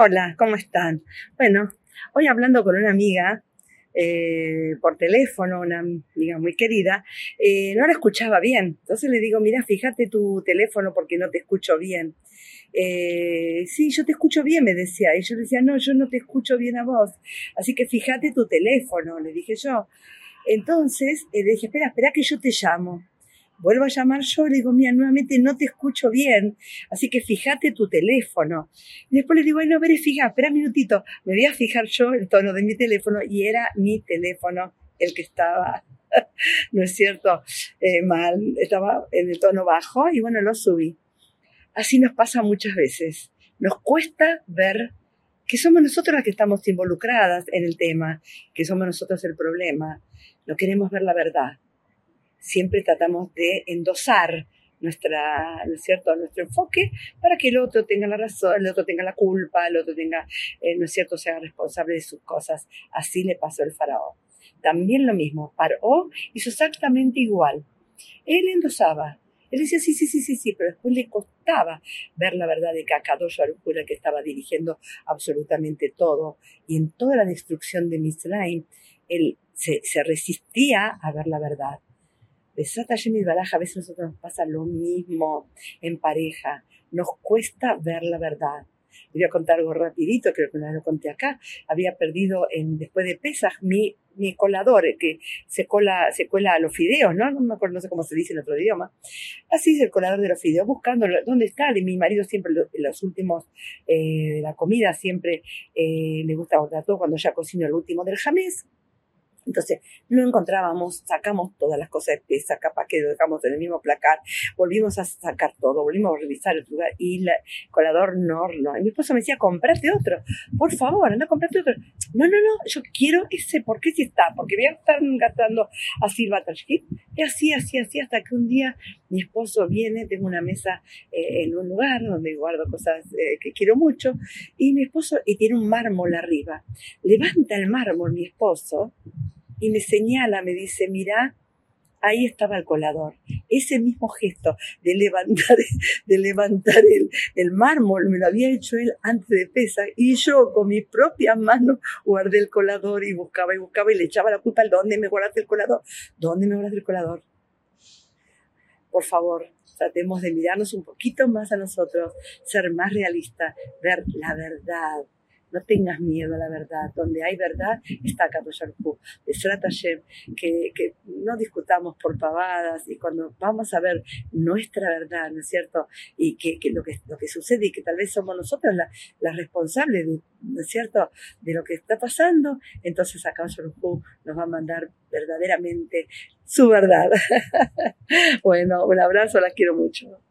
Hola, ¿cómo están? Bueno, hoy hablando con una amiga eh, por teléfono, una amiga muy querida, eh, no la escuchaba bien. Entonces le digo, mira, fíjate tu teléfono porque no te escucho bien. Eh, sí, yo te escucho bien, me decía. Y yo le decía, no, yo no te escucho bien a vos. Así que fíjate tu teléfono, le dije yo. Entonces le dije, espera, espera que yo te llamo. Vuelvo a llamar yo, le digo, mira, nuevamente no te escucho bien, así que fíjate tu teléfono. Y después le digo, bueno, a ver, fija, espera un minutito, me voy a fijar yo el tono de mi teléfono y era mi teléfono el que estaba, ¿no es cierto?, eh, mal, estaba en el tono bajo y bueno, lo subí. Así nos pasa muchas veces. Nos cuesta ver que somos nosotros las que estamos involucradas en el tema, que somos nosotros el problema. No queremos ver la verdad siempre tratamos de endosar nuestra, ¿no es cierto?, nuestro enfoque para que el otro tenga la razón, el otro tenga la culpa, el otro tenga, eh, ¿no es cierto?, sea responsable de sus cosas. Así le pasó al faraón. También lo mismo, Paró hizo exactamente igual. Él endosaba, él decía sí, sí, sí, sí, sí, pero después le costaba ver la verdad de que Akadosh el que estaba dirigiendo absolutamente todo. Y en toda la destrucción de Misraim, él se, se resistía a ver la verdad. Besat y Baraja, a veces nosotros nos pasa lo mismo en pareja. Nos cuesta ver la verdad. voy a contar algo rapidito, creo que no lo conté acá. Había perdido en, después de Pesaj mi, mi colador, que se cola, se cuela a los fideos, ¿no? No me acuerdo, no sé cómo se dice en otro idioma. Así es el colador de los fideos, buscando dónde está. De mi marido siempre, en los últimos eh, de la comida, siempre eh, le gusta guardar todo cuando ya cocino el último del jamés entonces, no encontrábamos, sacamos todas las cosas de pesa, capaz que lo dejamos en el mismo placar, volvimos a sacar todo, volvimos a revisar el lugar y el colador no, no. Y mi esposo me decía, comprate otro, por favor, anda, comprate otro. No, no, no, yo quiero ese, ¿por qué si está? Porque voy a estar gastando así el Y así, así, así, hasta que un día mi esposo viene, tengo una mesa eh, en un lugar donde guardo cosas eh, que quiero mucho, y mi esposo, y tiene un mármol arriba. Levanta el mármol mi esposo, y me señala, me dice, mira, ahí estaba el colador. Ese mismo gesto de levantar, de levantar el, mármol me lo había hecho él antes de pesa y yo con mis propias manos guardé el colador y buscaba y buscaba y le echaba la culpa al dónde me guardaste el colador, dónde me guardaste el colador. Por favor, tratemos de mirarnos un poquito más a nosotros, ser más realistas, ver la verdad no tengas miedo a la verdad. Donde hay verdad está Kadosh de que, que no discutamos por pavadas y cuando vamos a ver nuestra verdad, ¿no es cierto? Y que, lo, que lo que sucede y que tal vez somos nosotros las responsables, ¿no es cierto?, de lo que está pasando, entonces Kadosh nos va a mandar verdaderamente su verdad. bueno, un abrazo, las quiero mucho.